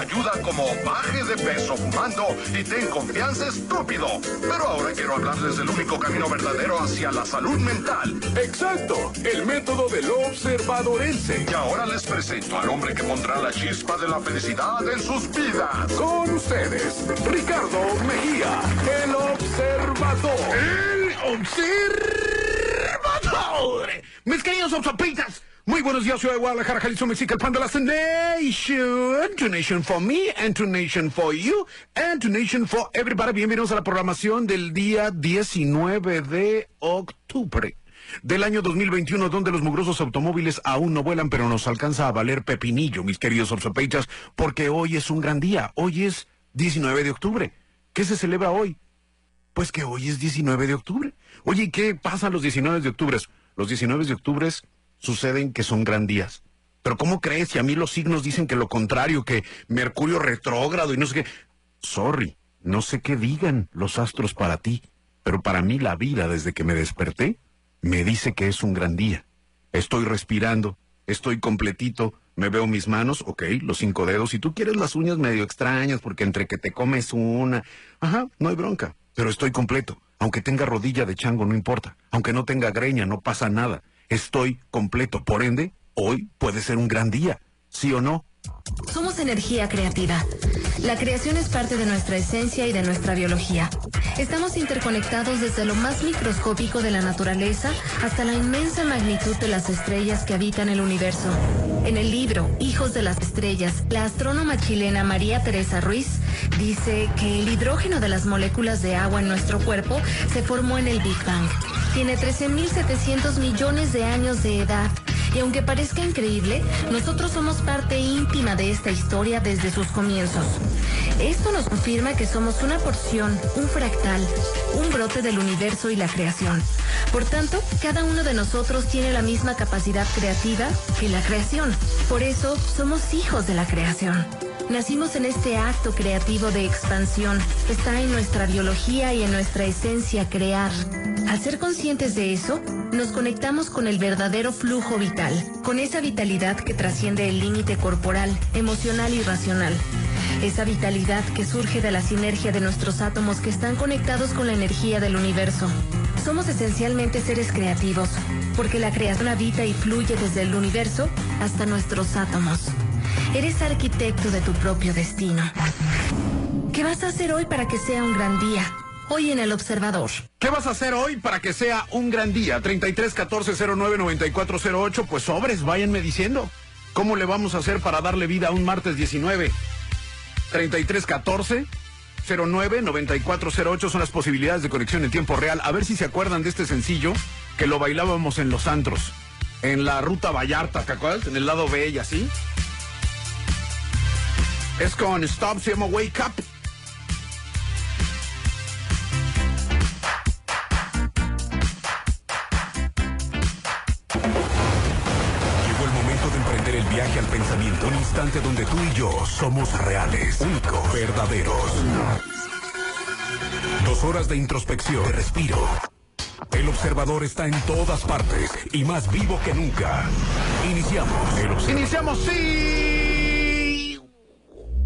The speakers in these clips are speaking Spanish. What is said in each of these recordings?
autoayuda como baje de peso fumando y ten confianza estúpido. Pero ahora quiero hablarles del único camino verdadero hacia la salud mental. Exacto, el método del observadorense. Y ahora les presento al hombre que pondrá la chispa de la felicidad en sus vidas. Con ustedes, Ricardo Mejía, el observador. El observador. Mis queridos obsopitas. Muy buenos días, ciudad de Guadalajara, Jalisco, el pan de la nation. To nation for me, and to nation for you, and to nation for everybody. Bienvenidos a la programación del día 19 de octubre del año 2021, donde los mugrosos automóviles aún no vuelan, pero nos alcanza a valer pepinillo, mis queridos obsopeitas, porque hoy es un gran día. Hoy es 19 de octubre. ¿Qué se celebra hoy? Pues que hoy es 19 de octubre. Oye, ¿y qué pasa los 19 de octubre? Los 19 de octubre suceden que son gran días. Pero ¿cómo crees? Si a mí los signos dicen que lo contrario, que Mercurio retrógrado y no sé qué. Sorry, no sé qué digan los astros para ti, pero para mí la vida desde que me desperté me dice que es un gran día. Estoy respirando, estoy completito, me veo mis manos, ok, los cinco dedos. Si tú quieres las uñas medio extrañas porque entre que te comes una, ajá, no hay bronca, pero estoy completo. Aunque tenga rodilla de chango, no importa. Aunque no tenga greña, no pasa nada. Estoy completo. Por ende, hoy puede ser un gran día. ¿Sí o no? Somos energía creativa. La creación es parte de nuestra esencia y de nuestra biología. Estamos interconectados desde lo más microscópico de la naturaleza hasta la inmensa magnitud de las estrellas que habitan el universo. En el libro Hijos de las Estrellas, la astrónoma chilena María Teresa Ruiz dice que el hidrógeno de las moléculas de agua en nuestro cuerpo se formó en el Big Bang. Tiene 13.700 millones de años de edad y aunque parezca increíble, nosotros somos parte íntima de esta historia desde sus comienzos. Esto nos confirma que somos una porción, un fractal, un brote del universo y la creación. Por tanto, cada uno de nosotros tiene la misma capacidad creativa que la creación. Por eso, somos hijos de la creación. Nacimos en este acto creativo de expansión. Está en nuestra biología y en nuestra esencia crear. Al ser conscientes de eso, nos conectamos con el verdadero flujo vital, con esa vitalidad que trasciende el límite corporal, emocional y racional. Esa vitalidad que surge de la sinergia de nuestros átomos que están conectados con la energía del universo. Somos esencialmente seres creativos, porque la creación habita y fluye desde el universo hasta nuestros átomos. Eres arquitecto de tu propio destino. ¿Qué vas a hacer hoy para que sea un gran día? Hoy en El Observador. ¿Qué vas a hacer hoy para que sea un gran día? 33 14 09 94 08. Pues sobres, váyanme diciendo. ¿Cómo le vamos a hacer para darle vida a un martes 19? 33 14 09 94 08 son las posibilidades de conexión en tiempo real. A ver si se acuerdan de este sencillo que lo bailábamos en los antros. En la ruta Vallarta, ¿te acuerdas? En el lado B y así. Es con Stop, se llama Wake Up. Llegó el momento de emprender el viaje al pensamiento. Un instante donde tú y yo somos reales, únicos, verdaderos. Dos horas de introspección, de respiro. El observador está en todas partes y más vivo que nunca. Iniciamos. El observador. Iniciamos, sí.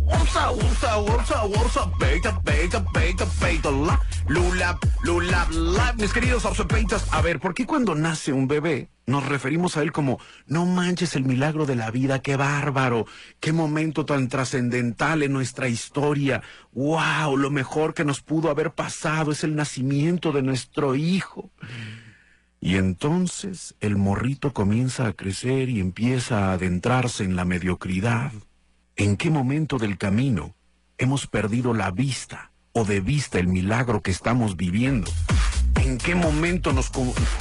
Ursa, ursa, ursa, ursa, beta, beta, beta, beta, la, lula, lula, la. Mis queridos observadores, a ver, ¿por qué cuando nace un bebé nos referimos a él como, no manches el milagro de la vida, qué bárbaro, qué momento tan trascendental en nuestra historia, wow, lo mejor que nos pudo haber pasado es el nacimiento de nuestro hijo. Y entonces el morrito comienza a crecer y empieza a adentrarse en la mediocridad. ¿En qué momento del camino hemos perdido la vista o de vista el milagro que estamos viviendo? ¿En qué momento nos,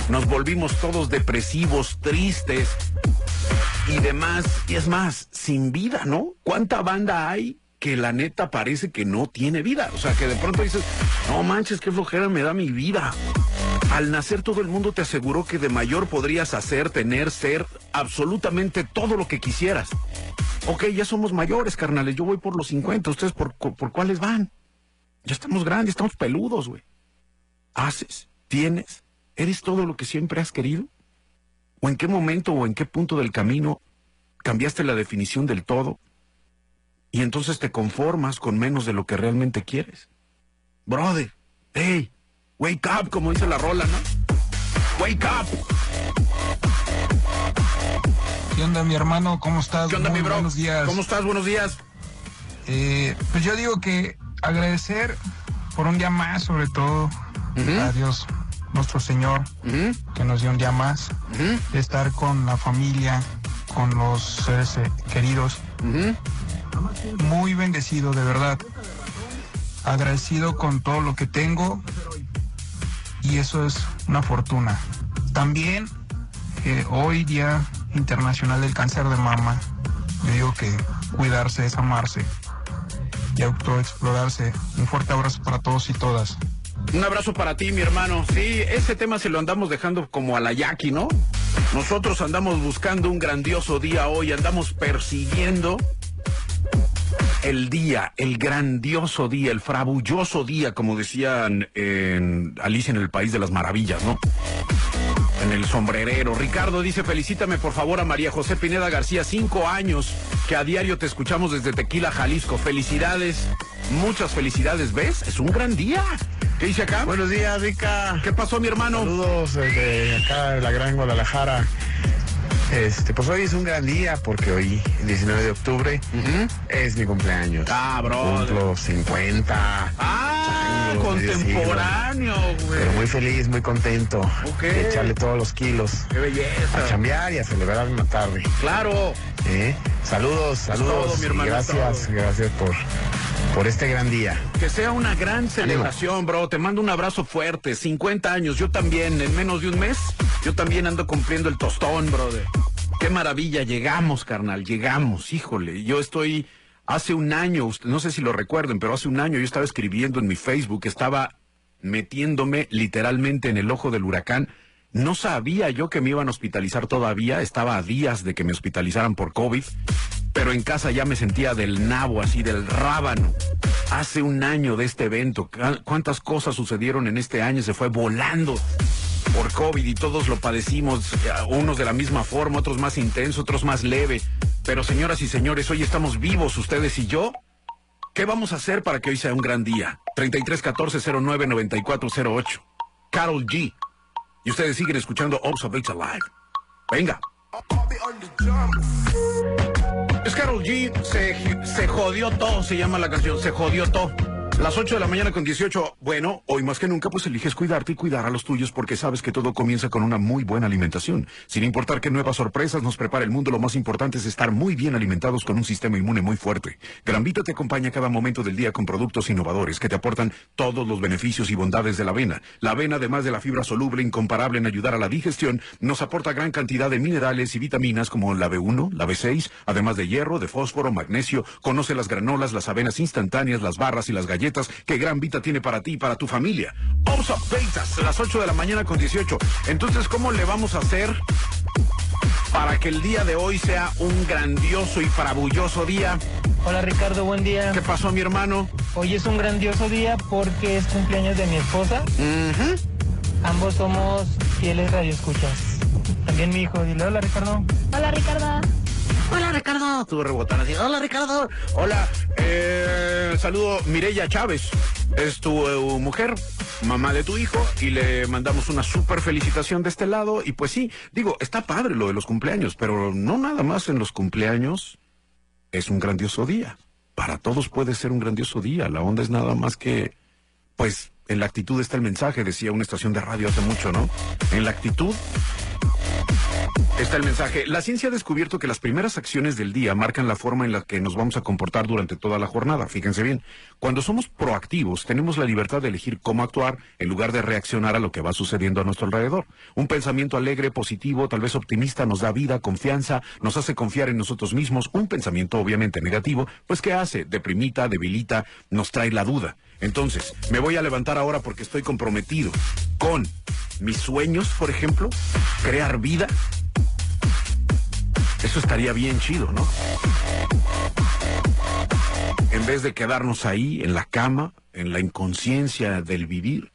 nos volvimos todos depresivos, tristes? y demás. Y es más, sin vida, ¿no? ¿Cuánta banda hay que la neta parece que no tiene vida? O sea, que de pronto dices, no manches, qué flojera me da mi vida. Al nacer todo el mundo te aseguró que de mayor podrías hacer, tener, ser absolutamente todo lo que quisieras. Ok, ya somos mayores, carnales. Yo voy por los 50. ¿Ustedes por, por cuáles van? Ya estamos grandes, estamos peludos, güey. ¿Haces? ¿Tienes? ¿Eres todo lo que siempre has querido? ¿O en qué momento o en qué punto del camino cambiaste la definición del todo? Y entonces te conformas con menos de lo que realmente quieres. Brother, hey, wake up, como dice la rola, ¿no? Wake up. ¿Qué onda, mi hermano? ¿Cómo estás? ¿Qué onda, Muy mi bro? Buenos días. ¿Cómo estás? Buenos días. Eh, pues yo digo que agradecer por un día más, sobre todo, a Dios, nuestro Señor, que nos dio un día más, de estar con la familia, con los seres eh, queridos. Muy bendecido, de verdad. Agradecido con todo lo que tengo y eso es una fortuna. También eh, hoy Día Internacional del Cáncer de Mama, yo digo que cuidarse es amarse y autoexplorarse. Un fuerte abrazo para todos y todas. Un abrazo para ti, mi hermano. Sí, ese tema se lo andamos dejando como a la yaqui, ¿no? Nosotros andamos buscando un grandioso día hoy, andamos persiguiendo el día, el grandioso día, el frabulloso día, como decían en Alicia en el País de las Maravillas, ¿no? En el sombrerero. Ricardo dice, felicítame por favor a María José Pineda García, cinco años que a diario te escuchamos desde Tequila, Jalisco. Felicidades, muchas felicidades, ¿ves? Es un gran día. ¿Qué dice acá? Buenos días, Rica. ¿Qué pasó, mi hermano? Saludos desde acá de la Gran Guadalajara. Este, pues hoy es un gran día porque hoy, el 19 de octubre, es mi cumpleaños. Ah, brother. Cumplo 50. Ah, años, contemporáneo, güey. Pero muy feliz, muy contento. Ok. De echarle todos los kilos. Qué A belleza. chambear y a celebrar una tarde. Claro. ¿Eh? Saludos, saludos. todo, mi y hermano, gracias, todo. gracias por, por este gran día. Que sea una gran celebración, bro. Te mando un abrazo fuerte. 50 años. Yo también, en menos de un mes, yo también ando cumpliendo el tostón, brother. Qué maravilla. Llegamos, carnal. Llegamos. Híjole. Yo estoy. Hace un año, usted- no sé si lo recuerden, pero hace un año yo estaba escribiendo en mi Facebook, estaba metiéndome literalmente en el ojo del huracán. No sabía yo que me iban a hospitalizar todavía, estaba a días de que me hospitalizaran por COVID, pero en casa ya me sentía del nabo, así del rábano. Hace un año de este evento, cuántas cosas sucedieron en este año, se fue volando por COVID y todos lo padecimos, unos de la misma forma, otros más intenso, otros más leve. Pero señoras y señores, hoy estamos vivos, ustedes y yo. ¿Qué vamos a hacer para que hoy sea un gran día? 33 14 09 94 08. Carol G. Y ustedes siguen escuchando Observate Alive. Venga. Es Carol G. Se, se jodió todo, se llama la canción. Se jodió todo. Las 8 de la mañana con 18. Bueno, hoy más que nunca, pues eliges cuidarte y cuidar a los tuyos porque sabes que todo comienza con una muy buena alimentación. Sin importar qué nuevas sorpresas nos prepara el mundo, lo más importante es estar muy bien alimentados con un sistema inmune muy fuerte. Gran Vita te acompaña cada momento del día con productos innovadores que te aportan todos los beneficios y bondades de la avena. La avena, además de la fibra soluble incomparable en ayudar a la digestión, nos aporta gran cantidad de minerales y vitaminas como la B1, la B6, además de hierro, de fósforo, magnesio. Conoce las granolas, las avenas instantáneas, las barras y las galletas que Gran Vita tiene para ti y para tu familia. Ops Betas, a las 8 de la mañana con 18. Entonces, ¿cómo le vamos a hacer para que el día de hoy sea un grandioso y farabulloso día? Hola Ricardo, buen día. ¿Qué pasó, mi hermano? Hoy es un grandioso día porque es cumpleaños de mi esposa. Ujú. Ambos somos fieles radioescuchas. También mi hijo. Dile hola Ricardo. Hola, Ricardo. Hola Ricardo, estuve rebotando así. Hola Ricardo. Hola, eh, saludo Mireya Chávez. Es tu eh, mujer, mamá de tu hijo, y le mandamos una súper felicitación de este lado. Y pues sí, digo, está padre lo de los cumpleaños, pero no nada más en los cumpleaños es un grandioso día. Para todos puede ser un grandioso día. La onda es nada más que, pues, en la actitud está el mensaje, decía una estación de radio hace mucho, ¿no? En la actitud Está el mensaje. La ciencia ha descubierto que las primeras acciones del día marcan la forma en la que nos vamos a comportar durante toda la jornada. Fíjense bien, cuando somos proactivos tenemos la libertad de elegir cómo actuar en lugar de reaccionar a lo que va sucediendo a nuestro alrededor. Un pensamiento alegre, positivo, tal vez optimista nos da vida, confianza, nos hace confiar en nosotros mismos. Un pensamiento obviamente negativo, pues ¿qué hace? Deprimita, debilita, nos trae la duda. Entonces, me voy a levantar ahora porque estoy comprometido con mis sueños, por ejemplo, crear vida, eso estaría bien chido, ¿no? En vez de quedarnos ahí en la cama, en la inconsciencia del vivir.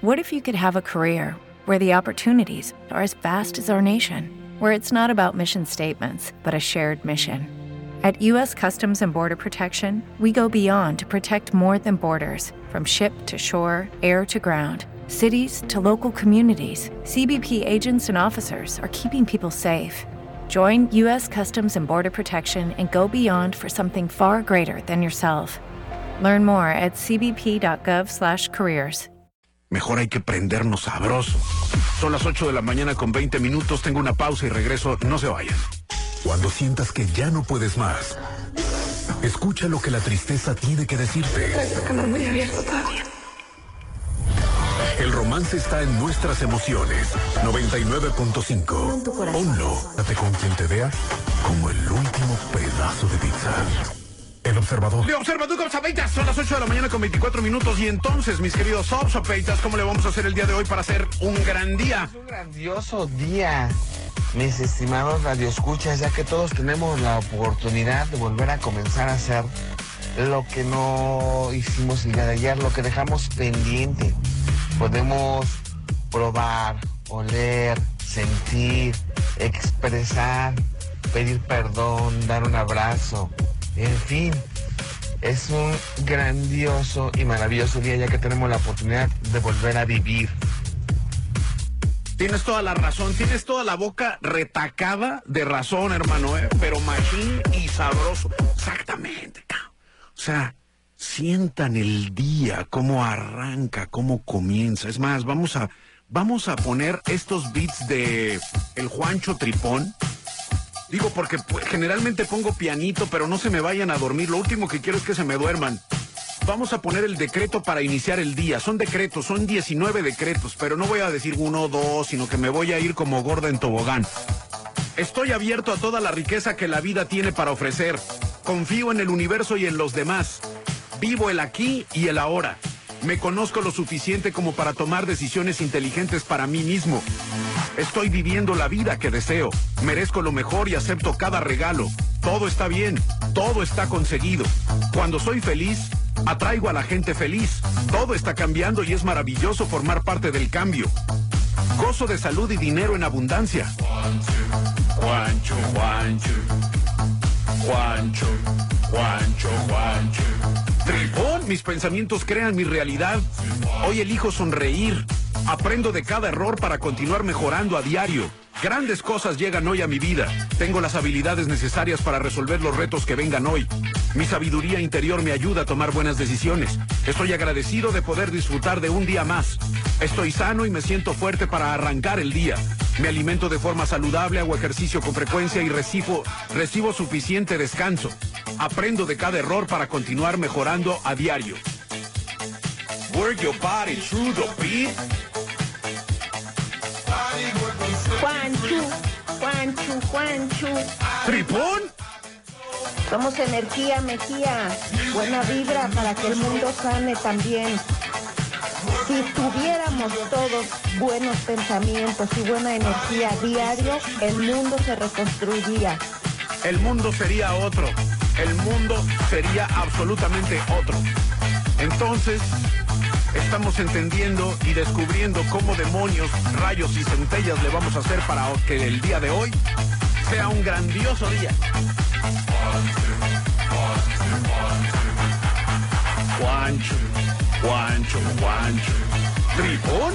What if you could have a career where the opportunities are as vast as our nation, where it's not about mission statements, but a shared mission? At U.S. Customs and Border Protection, we go beyond to protect more than borders from ship to shore, air to ground. Cities to local communities, CBP agents and officers are keeping people safe. Join U.S. Customs and Border Protection and go beyond for something far greater than yourself. Learn more at cbp.gov/careers. Mejor hay que prendernos sabroso. Son las 8 de la mañana con 20 minutos. Tengo una pausa y regreso. No se vayan. Cuando sientas que ya no puedes más, escucha lo que la tristeza tiene que decirte. muy abierto todavía. El romance está en nuestras emociones. 99.5. Ponlo. Date con quien te vea como el último pedazo de pizza. El observador. De observador Obsapeitas, son las 8 de la mañana con 24 minutos. Y entonces, mis queridos Obsapeitas, ¿cómo le vamos a hacer el día de hoy para hacer un gran día? un grandioso día, mis estimados radioescuchas, ya que todos tenemos la oportunidad de volver a comenzar a hacer lo que no hicimos el día de ayer, lo que dejamos pendiente. Podemos probar, oler, sentir, expresar, pedir perdón, dar un abrazo, en fin. Es un grandioso y maravilloso día ya que tenemos la oportunidad de volver a vivir. Tienes toda la razón, tienes toda la boca retacada de razón, hermano, ¿eh? pero machín y sabroso. Exactamente. O sea, sientan el día, cómo arranca, cómo comienza. Es más, vamos a, vamos a poner estos beats de el Juancho Tripón. Digo porque pues, generalmente pongo pianito, pero no se me vayan a dormir. Lo último que quiero es que se me duerman. Vamos a poner el decreto para iniciar el día. Son decretos, son 19 decretos, pero no voy a decir uno o dos, sino que me voy a ir como gorda en tobogán. Estoy abierto a toda la riqueza que la vida tiene para ofrecer. Confío en el universo y en los demás. Vivo el aquí y el ahora. Me conozco lo suficiente como para tomar decisiones inteligentes para mí mismo. Estoy viviendo la vida que deseo. Merezco lo mejor y acepto cada regalo. Todo está bien. Todo está conseguido. Cuando soy feliz, atraigo a la gente feliz. Todo está cambiando y es maravilloso formar parte del cambio. Gozo de salud y dinero en abundancia. Mis pensamientos crean mi realidad. Hoy elijo sonreír. Aprendo de cada error para continuar mejorando a diario. Grandes cosas llegan hoy a mi vida. Tengo las habilidades necesarias para resolver los retos que vengan hoy. Mi sabiduría interior me ayuda a tomar buenas decisiones. Estoy agradecido de poder disfrutar de un día más. Estoy sano y me siento fuerte para arrancar el día. Me alimento de forma saludable, hago ejercicio con frecuencia y recibo, suficiente descanso. Aprendo de cada error para continuar mejorando a diario. Your body beat. Juanchu, Juanchu, Juanchu. ¿Tripón? Somos energía, Mejía. Buena vibra para que el mundo sane también. Si tuviéramos todos buenos pensamientos y buena energía diario, el mundo se reconstruiría. El mundo sería otro. El mundo sería absolutamente otro. Entonces, estamos entendiendo y descubriendo cómo demonios, rayos y centellas le vamos a hacer para que el día de hoy sea un grandioso día. Juancho, Juancho, Juancho. ¿Tripón?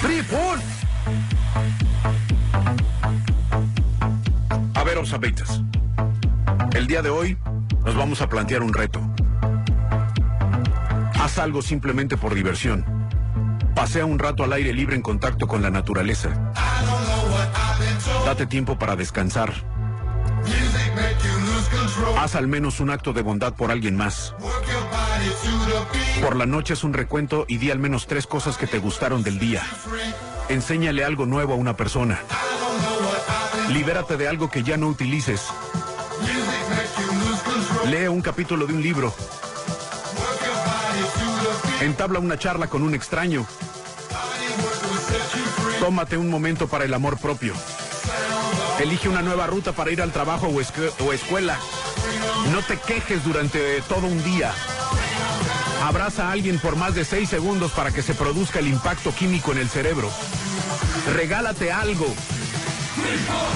¡Tripón! A ver, Osabeitas. Día de hoy nos vamos a plantear un reto. Haz algo simplemente por diversión. Pasea un rato al aire libre en contacto con la naturaleza. Date tiempo para descansar. Haz al menos un acto de bondad por alguien más. Por la noche es un recuento y di al menos tres cosas que te gustaron del día. Enséñale algo nuevo a una persona. Libérate de algo que ya no utilices. Lee un capítulo de un libro. Entabla una charla con un extraño. Tómate un momento para el amor propio. Elige una nueva ruta para ir al trabajo o, escu- o escuela. No te quejes durante todo un día. Abraza a alguien por más de seis segundos para que se produzca el impacto químico en el cerebro. Regálate algo.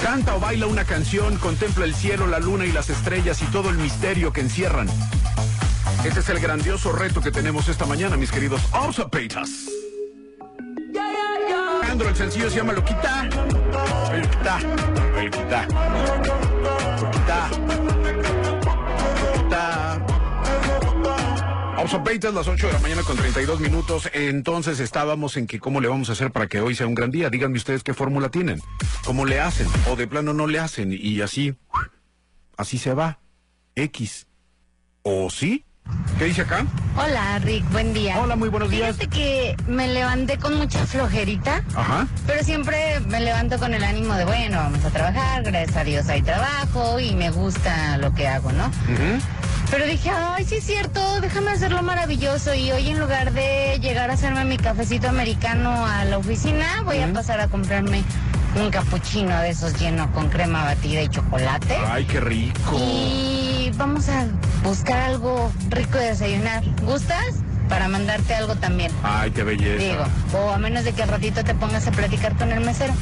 Canta o baila una canción, contempla el cielo, la luna y las estrellas y todo el misterio que encierran. Ese es el grandioso reto que tenemos esta mañana, mis queridos Obsopetas. Andro, el sencillo se llama. Loquita. Loquita. Loquita. Loquita. Obsopetas, las 8 de la mañana con 32 minutos. Entonces estábamos en que cómo le vamos a hacer para que hoy sea un gran día. Díganme ustedes qué fórmula tienen. ¿Cómo le hacen? O de plano no le hacen. Y así, así se va. X. ¿O sí? ¿Qué dice acá? Hola, Rick, buen día. Hola, muy buenos días. Fíjate que me levanté con mucha flojerita, Ajá. pero siempre me levanto con el ánimo de, bueno, vamos a trabajar, gracias a Dios hay trabajo y me gusta lo que hago, ¿no? Pero dije, ay, sí es cierto, déjame hacerlo maravilloso y hoy en lugar de llegar a hacerme mi cafecito americano a la oficina, voy a pasar a comprarme un capuchino de esos lleno con crema batida y chocolate. Ay, qué rico. Y vamos a buscar algo rico de desayunar. ¿Gustas? Para mandarte algo también. Ay, qué belleza. Digo, o a menos de que al ratito te pongas a platicar con el mesero.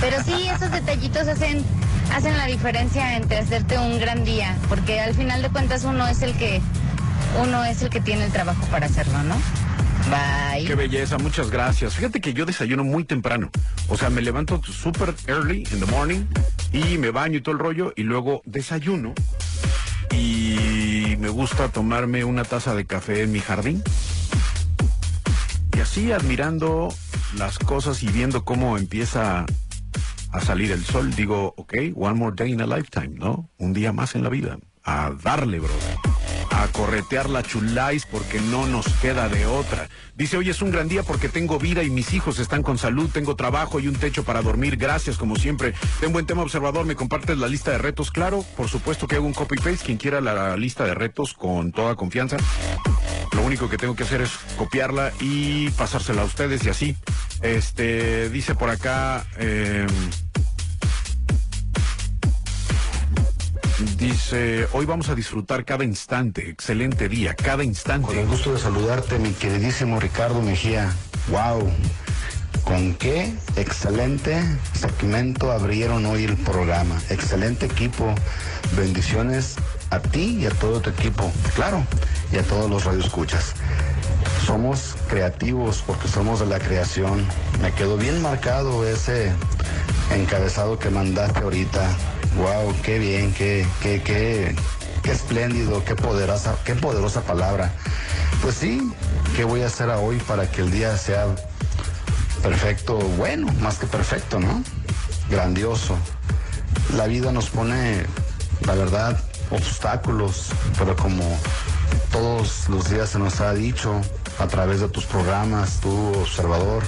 Pero sí, esos detallitos hacen, hacen la diferencia entre hacerte un gran día, porque al final de cuentas uno es el que, uno es el que tiene el trabajo para hacerlo, ¿no? Bye. Qué belleza, muchas gracias. Fíjate que yo desayuno muy temprano. O sea, me levanto super early in the morning y me baño y todo el rollo y luego desayuno. Y me gusta tomarme una taza de café en mi jardín. Y así admirando las cosas y viendo cómo empieza a salir el sol, digo, ok, one more day in a lifetime, ¿no? Un día más en la vida. A darle, bro. A corretear la chulais porque no nos queda de otra. Dice, hoy es un gran día porque tengo vida y mis hijos están con salud, tengo trabajo y un techo para dormir. Gracias, como siempre. Ten buen tema, observador. ¿Me compartes la lista de retos? Claro, por supuesto que hago un copy-paste. Quien quiera la lista de retos con toda confianza. Lo único que tengo que hacer es copiarla y pasársela a ustedes y así. Este, dice por acá, eh, dice, hoy vamos a disfrutar cada instante, excelente día, cada instante. Con el gusto de saludarte, mi queridísimo Ricardo Mejía. Wow. ¿Con qué excelente segmento abrieron hoy el programa? Excelente equipo. Bendiciones a ti y a todo tu equipo. Claro, y a todos los radioescuchas. Somos creativos porque somos de la creación. Me quedó bien marcado ese encabezado que mandaste ahorita. Wow, qué bien, qué, qué, qué, qué espléndido, qué poderosa, qué poderosa palabra. Pues sí, ¿qué voy a hacer hoy para que el día sea perfecto? Bueno, más que perfecto, ¿no? Grandioso. La vida nos pone, la verdad, obstáculos, pero como todos los días se nos ha dicho a través de tus programas, tu observador,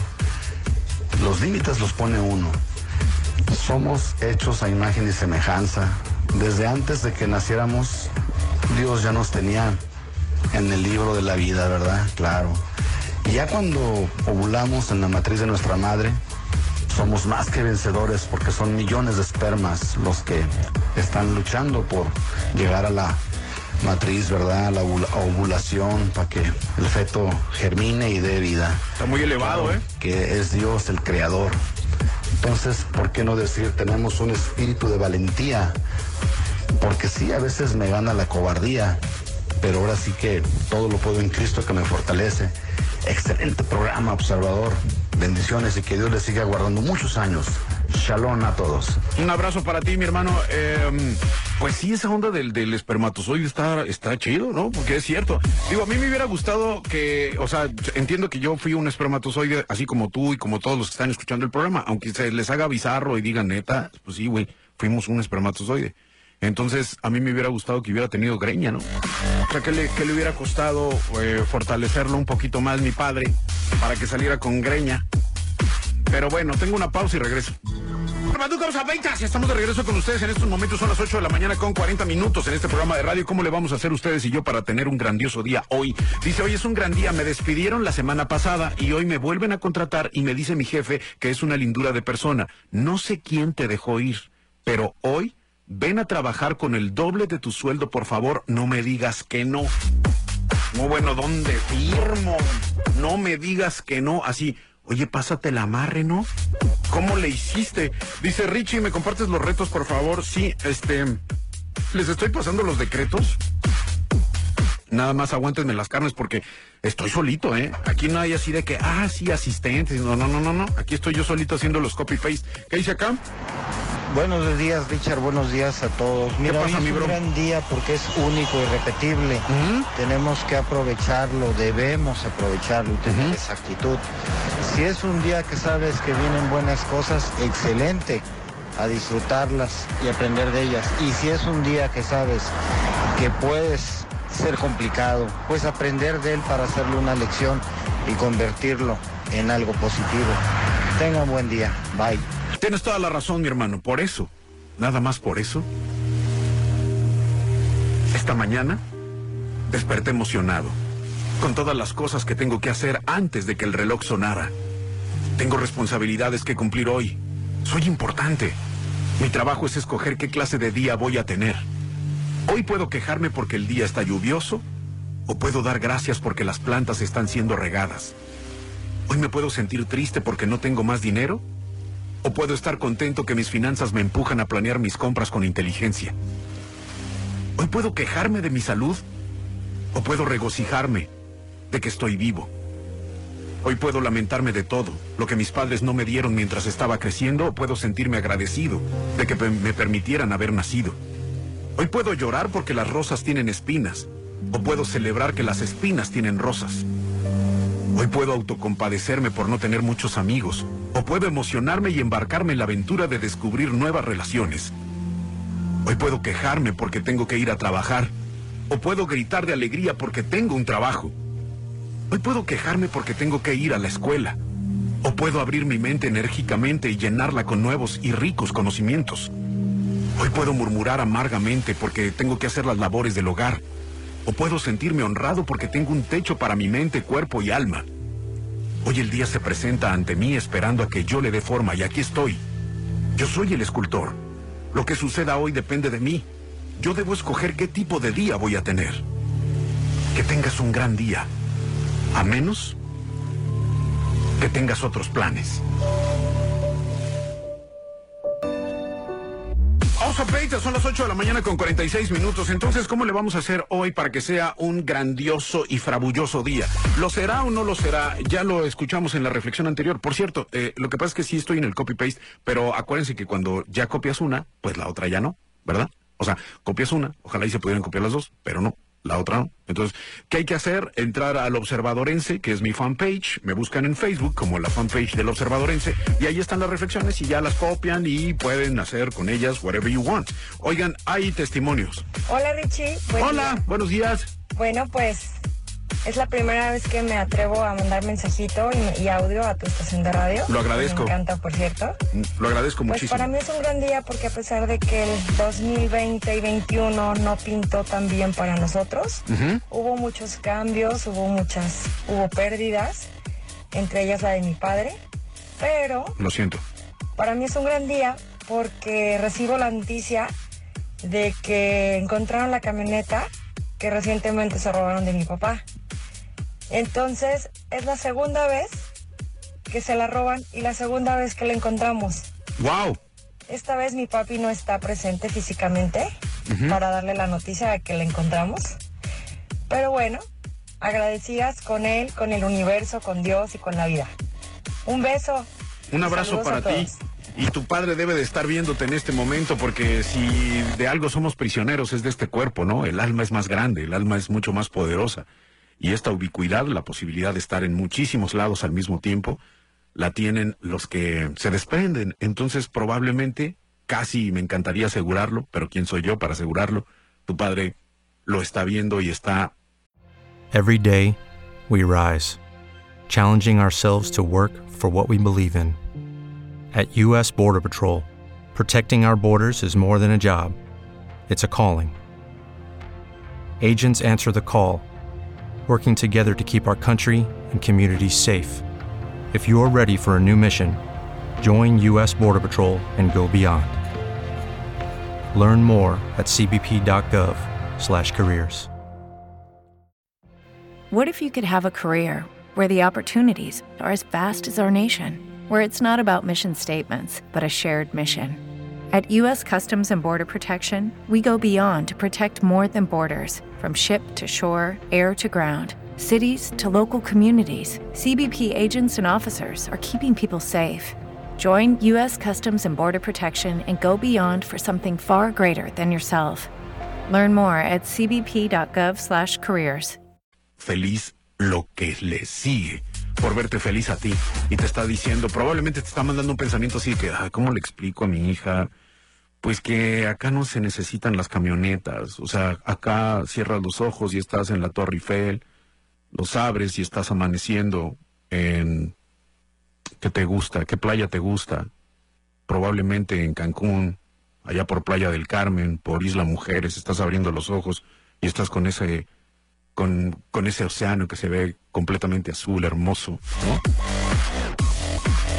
los límites los pone uno. Somos hechos a imagen y semejanza. Desde antes de que naciéramos, Dios ya nos tenía en el libro de la vida, ¿verdad? Claro. Y ya cuando ovulamos en la matriz de nuestra madre, somos más que vencedores porque son millones de espermas los que están luchando por llegar a la matriz, ¿verdad? A la ovula- ovulación para que el feto germine y dé vida. Está muy elevado, ¿eh? Que es Dios el creador. Entonces, ¿por qué no decir tenemos un espíritu de valentía? Porque sí, a veces me gana la cobardía, pero ahora sí que todo lo puedo en Cristo que me fortalece. Excelente programa, observador. Bendiciones y que Dios le siga guardando muchos años Shalom a todos. Un abrazo para ti, mi hermano. Eh, pues sí, esa onda del, del espermatozoide está, está chido, ¿no? Porque es cierto. Digo, a mí me hubiera gustado que, o sea, entiendo que yo fui un espermatozoide, así como tú y como todos los que están escuchando el programa, aunque se les haga bizarro y digan neta, pues sí, güey, fuimos un espermatozoide. Entonces, a mí me hubiera gustado que hubiera tenido greña, ¿no? O sea, que le, que le hubiera costado eh, fortalecerlo un poquito más mi padre para que saliera con greña. Pero bueno, tengo una pausa y regreso. Maducos a 20, estamos de regreso con ustedes en estos momentos, son las 8 de la mañana con 40 minutos en este programa de radio. ¿Cómo le vamos a hacer ustedes y yo para tener un grandioso día hoy? Dice, hoy es un gran día, me despidieron la semana pasada y hoy me vuelven a contratar y me dice mi jefe que es una lindura de persona. No sé quién te dejó ir, pero hoy ven a trabajar con el doble de tu sueldo, por favor, no me digas que no. No, bueno, ¿dónde firmo? No me digas que no, así. Oye, pásate la amarre, ¿no? ¿Cómo le hiciste? Dice Richie, ¿me compartes los retos, por favor? Sí, este. Les estoy pasando los decretos. Nada más aguántenme las carnes porque estoy solito, ¿eh? Aquí no hay así de que, ah, sí, asistentes. No, no, no, no, no. Aquí estoy yo solito haciendo los copy-paste. ¿Qué dice acá? Buenos días, Richard. Buenos días a todos. Mira, pasa, hoy mi es bro? un gran día porque es único y repetible. Tenemos que aprovecharlo, debemos aprovecharlo y tener esa actitud. Si es un día que sabes que vienen buenas cosas, excelente, a disfrutarlas y aprender de ellas. Y si es un día que sabes que puedes ser complicado, pues aprender de él para hacerle una lección y convertirlo en algo positivo. Tenga un buen día. Bye. Tienes toda la razón, mi hermano. Por eso, nada más por eso, esta mañana desperté emocionado, con todas las cosas que tengo que hacer antes de que el reloj sonara. Tengo responsabilidades que cumplir hoy. Soy importante. Mi trabajo es escoger qué clase de día voy a tener. Hoy puedo quejarme porque el día está lluvioso o puedo dar gracias porque las plantas están siendo regadas. Hoy me puedo sentir triste porque no tengo más dinero o puedo estar contento que mis finanzas me empujan a planear mis compras con inteligencia. Hoy puedo quejarme de mi salud o puedo regocijarme de que estoy vivo. Hoy puedo lamentarme de todo, lo que mis padres no me dieron mientras estaba creciendo, o puedo sentirme agradecido de que me permitieran haber nacido. Hoy puedo llorar porque las rosas tienen espinas, o puedo celebrar que las espinas tienen rosas. Hoy puedo autocompadecerme por no tener muchos amigos, o puedo emocionarme y embarcarme en la aventura de descubrir nuevas relaciones. Hoy puedo quejarme porque tengo que ir a trabajar, o puedo gritar de alegría porque tengo un trabajo. Hoy puedo quejarme porque tengo que ir a la escuela, o puedo abrir mi mente enérgicamente y llenarla con nuevos y ricos conocimientos. Hoy puedo murmurar amargamente porque tengo que hacer las labores del hogar, o puedo sentirme honrado porque tengo un techo para mi mente, cuerpo y alma. Hoy el día se presenta ante mí esperando a que yo le dé forma y aquí estoy. Yo soy el escultor. Lo que suceda hoy depende de mí. Yo debo escoger qué tipo de día voy a tener. Que tengas un gran día. A menos que tengas otros planes. Son las 8 de la mañana con 46 minutos. Entonces, ¿cómo le vamos a hacer hoy para que sea un grandioso y frabulloso día? ¿Lo será o no lo será? Ya lo escuchamos en la reflexión anterior. Por cierto, eh, lo que pasa es que sí estoy en el copy-paste, pero acuérdense que cuando ya copias una, pues la otra ya no, ¿verdad? O sea, copias una, ojalá y se pudieran copiar las dos, pero no. La otra no. Entonces, ¿qué hay que hacer? Entrar al Observadorense, que es mi fanpage. Me buscan en Facebook como la fanpage del Observadorense. Y ahí están las reflexiones y ya las copian y pueden hacer con ellas whatever you want. Oigan, hay testimonios. Hola Richie. Buen Hola, día. buenos días. Bueno, pues es la primera vez que me atrevo a mandar mensajito y, y audio a tu estación de radio. Lo agradezco. Me encanta, por cierto. Lo agradezco Pues muchísimo. para mí es un gran día porque a pesar de que el 2020 y 2021 no pintó tan bien para nosotros, hubo muchos cambios, hubo muchas, hubo pérdidas, entre ellas la de mi padre, pero Lo siento. para mí es un gran día porque recibo la noticia de que encontraron la camioneta que recientemente se robaron de mi papá. Entonces es la segunda vez que se la roban y la segunda vez que la encontramos. ¡Wow! Esta vez mi papi no está presente físicamente para darle la noticia de que la encontramos. Pero bueno, agradecidas con él, con el universo, con Dios y con la vida. Un beso. Un abrazo para ti. Y tu padre debe de estar viéndote en este momento porque si de algo somos prisioneros es de este cuerpo, ¿no? El alma es más grande, el alma es mucho más poderosa. Y esta ubicuidad, la posibilidad de estar en muchísimos lados al mismo tiempo, la tienen los que se desprenden. Entonces probablemente, casi me encantaría asegurarlo, pero ¿quién soy yo para asegurarlo? Tu padre lo está viendo y está... Every day, we rise, challenging ourselves to work for what we believe in. At U.S. Border Patrol, protecting our borders is more than a job, it's a calling. Agents answer the call, working together to keep our country and communities safe. If you're ready for a new mission, join U.S. Border Patrol and go beyond. Learn more at cbp.gov/careers. What if you could have a career where the opportunities are as vast as our nation, where it's not about mission statements, but a shared mission? At U.S. Customs and Border Protection, we go beyond to protect more than borders from ship to shore, air to ground. Cities to local communities, CBP agents and officers are keeping people safe. Join U.S. Customs and Border Protection and go beyond for something far greater than yourself. Learn more at cbp.gov/careers. feliz lo que le sigue por verte feliz a ti y te está diciendo, probablemente te está mandando un pensamiento así que, "Ay, ¿cómo le explico a mi hija? Pues que acá no se necesitan las camionetas, o sea, acá cierras los ojos y estás en la Torre Eiffel, los abres y estás amaneciendo en qué te gusta, qué playa te gusta, probablemente en Cancún, allá por Playa del Carmen, por Isla Mujeres, estás abriendo los ojos y estás con ese con, con ese océano que se ve completamente azul, hermoso, ¿no?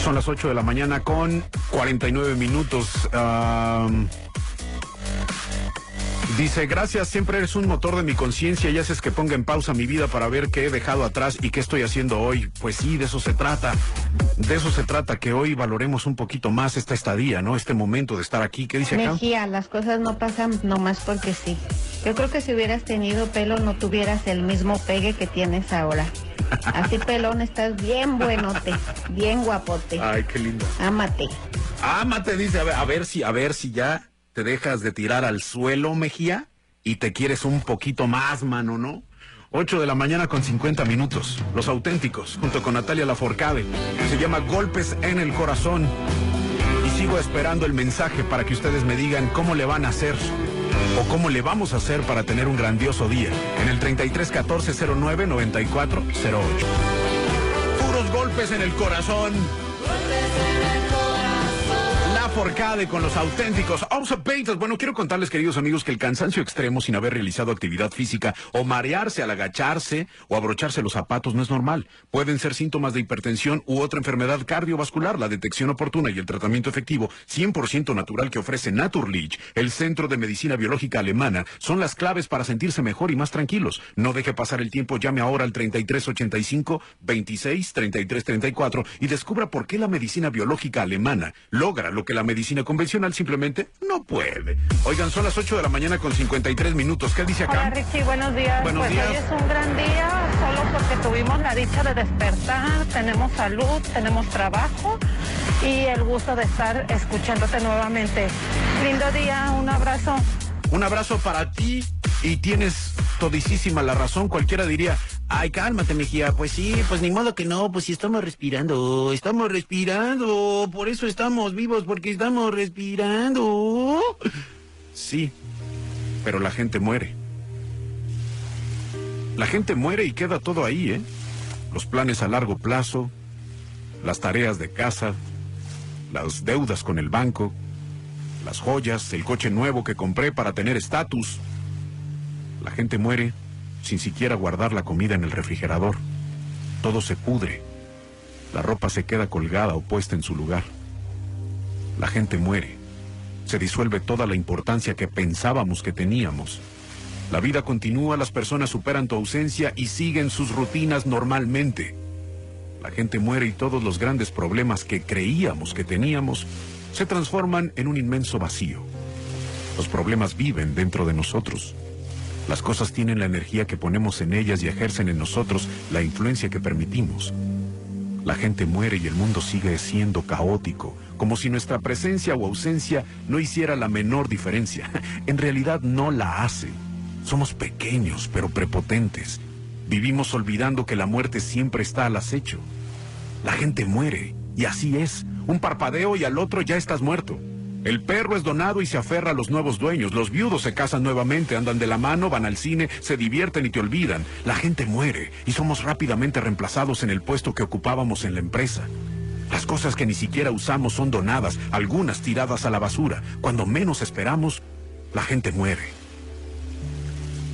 Son las 8 de la mañana con 49 minutos. Dice, gracias, siempre eres un motor de mi conciencia y haces que ponga en pausa mi vida para ver qué he dejado atrás y qué estoy haciendo hoy. Pues sí, de eso se trata. De eso se trata, que hoy valoremos un poquito más esta estadía, ¿no? Este momento de estar aquí. ¿Qué dice acá? Las cosas no pasan nomás porque sí. Yo creo que si hubieras tenido pelo no tuvieras el mismo pegue que tienes ahora. Así pelón estás bien buenote, bien guapote. Ay, qué lindo. Ámate. Ámate, dice, a ver, a ver si, a ver si ya te dejas de tirar al suelo, Mejía, y te quieres un poquito más, mano, ¿no? 8 de la mañana con 50 minutos. Los auténticos, junto con Natalia Laforcade. Se llama Golpes en el Corazón. Y sigo esperando el mensaje para que ustedes me digan cómo le van a hacer o cómo le vamos a hacer para tener un grandioso día. En el 33 14 09 94 08. Puros golpes en el corazón. La Forcade con los auténticos Observators. Bueno, quiero contarles, queridos amigos, que el cansancio extremo sin haber realizado actividad física o marearse al agacharse o abrocharse los zapatos no es normal. Pueden ser síntomas de hipertensión u otra enfermedad cardiovascular. La detección oportuna y el tratamiento efectivo 100% natural que ofrece Naturlich, el Centro de Medicina Biológica Alemana, son las claves para sentirse mejor y más tranquilos. No deje pasar el tiempo, llame ahora al 3385 26 33 34 y descubra por qué la medicina biológica alemana logra lo que la medicina convencional simplemente no puede. Oigan, son las 8 de la mañana con 53 minutos. ¿Qué dice Hola acá? Richie, buenos días. Buenos pues días. hoy es un gran día, solo porque tuvimos la dicha de despertar, tenemos salud, tenemos trabajo y el gusto de estar escuchándote nuevamente. Lindo día, un abrazo. Un abrazo para ti y tienes todisísima la razón. Cualquiera diría, ay, cálmate, Mejía. Pues sí, pues ni modo que no, pues sí estamos respirando, estamos respirando, por eso estamos vivos, porque estamos respirando. Sí, pero la gente muere. La gente muere y queda todo ahí, ¿eh? Los planes a largo plazo, las tareas de casa, las deudas con el banco, las joyas, el coche nuevo que compré para tener estatus. La gente muere sin siquiera guardar la comida en el refrigerador. Todo se pudre. La ropa se queda colgada o puesta en su lugar. La gente muere. Se disuelve toda la importancia que pensábamos que teníamos. La vida continúa, las personas superan tu ausencia y siguen sus rutinas normalmente. La gente muere y todos los grandes problemas que creíamos que teníamos se transforman en un inmenso vacío. Los problemas viven dentro de nosotros. Las cosas tienen la energía que ponemos en ellas y ejercen en nosotros la influencia que permitimos. La gente muere y el mundo sigue siendo caótico, como si nuestra presencia o ausencia no hiciera la menor diferencia. En realidad no la hace. Somos pequeños pero prepotentes. Vivimos olvidando que la muerte siempre está al acecho. La gente muere, y así es. Un parpadeo y al otro ya estás muerto. El perro es donado y se aferra a los nuevos dueños. Los viudos se casan nuevamente, andan de la mano, van al cine, se divierten y te olvidan. La gente muere y somos rápidamente reemplazados en el puesto que ocupábamos en la empresa. Las cosas que ni siquiera usamos son donadas, algunas tiradas a la basura. Cuando menos esperamos, la gente muere.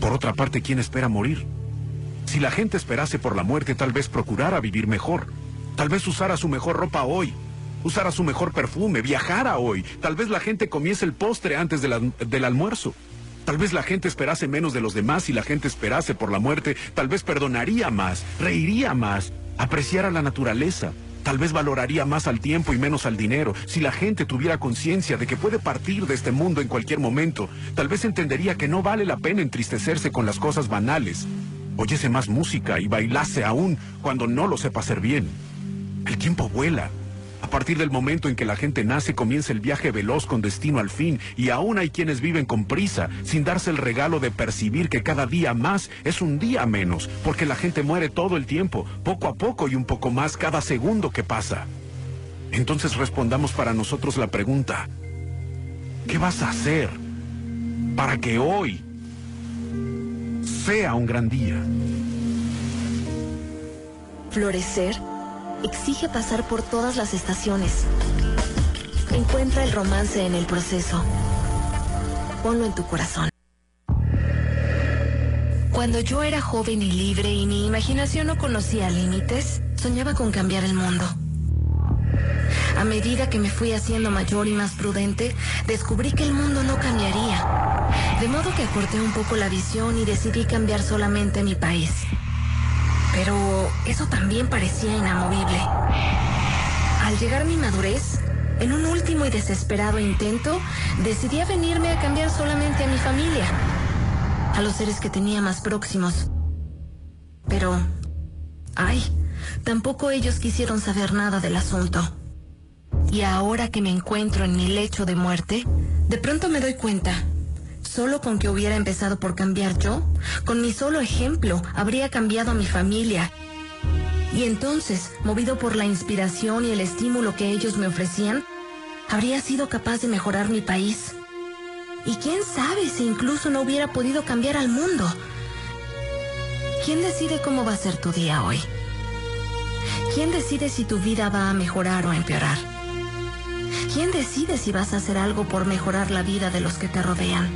Por otra parte, ¿quién espera morir? Si la gente esperase por la muerte, tal vez procurara vivir mejor. Tal vez usara su mejor ropa hoy, usara su mejor perfume, viajara hoy. Tal vez la gente comiese el postre antes del almuerzo. Tal vez la gente esperase menos de los demás y la gente esperase por la muerte. Tal vez perdonaría más, reiría más, apreciara la naturaleza. Tal vez valoraría más al tiempo y menos al dinero. Si la gente tuviera conciencia de que puede partir de este mundo en cualquier momento, tal vez entendería que no vale la pena entristecerse con las cosas banales. Oyese más música y bailase aún cuando no lo sepa hacer bien. El tiempo vuela. A partir del momento en que la gente nace comienza el viaje veloz con destino al fin y aún hay quienes viven con prisa, sin darse el regalo de percibir que cada día más es un día menos, porque la gente muere todo el tiempo, poco a poco y un poco más cada segundo que pasa. Entonces respondamos para nosotros la pregunta, ¿qué vas a hacer para que hoy sea un gran día? Florecer exige pasar por todas las estaciones. Encuentra el romance en el proceso. Ponlo en tu corazón. Cuando yo era joven y libre y mi imaginación no conocía límites, soñaba con cambiar el mundo. A medida que me fui haciendo mayor y más prudente, descubrí que el mundo no cambiaría. De modo que acorté un poco la visión y decidí cambiar solamente mi país. Pero eso también parecía inamovible. Al llegar mi madurez, en un último y desesperado intento, decidí venirme a cambiar solamente a mi familia, a los seres que tenía más próximos. Pero, ay, tampoco ellos quisieron saber nada del asunto. Y ahora que me encuentro en mi lecho de muerte, de pronto me doy cuenta Solo con que hubiera empezado por cambiar yo, con mi solo ejemplo, habría cambiado a mi familia. Y entonces, movido por la inspiración y el estímulo que ellos me ofrecían, habría sido capaz de mejorar mi país. Y quién sabe si incluso no hubiera podido cambiar al mundo. ¿Quién decide cómo va a ser tu día hoy? ¿Quién decide si tu vida va a mejorar o a empeorar? ¿Quién decide si vas a hacer algo por mejorar la vida de los que te rodean?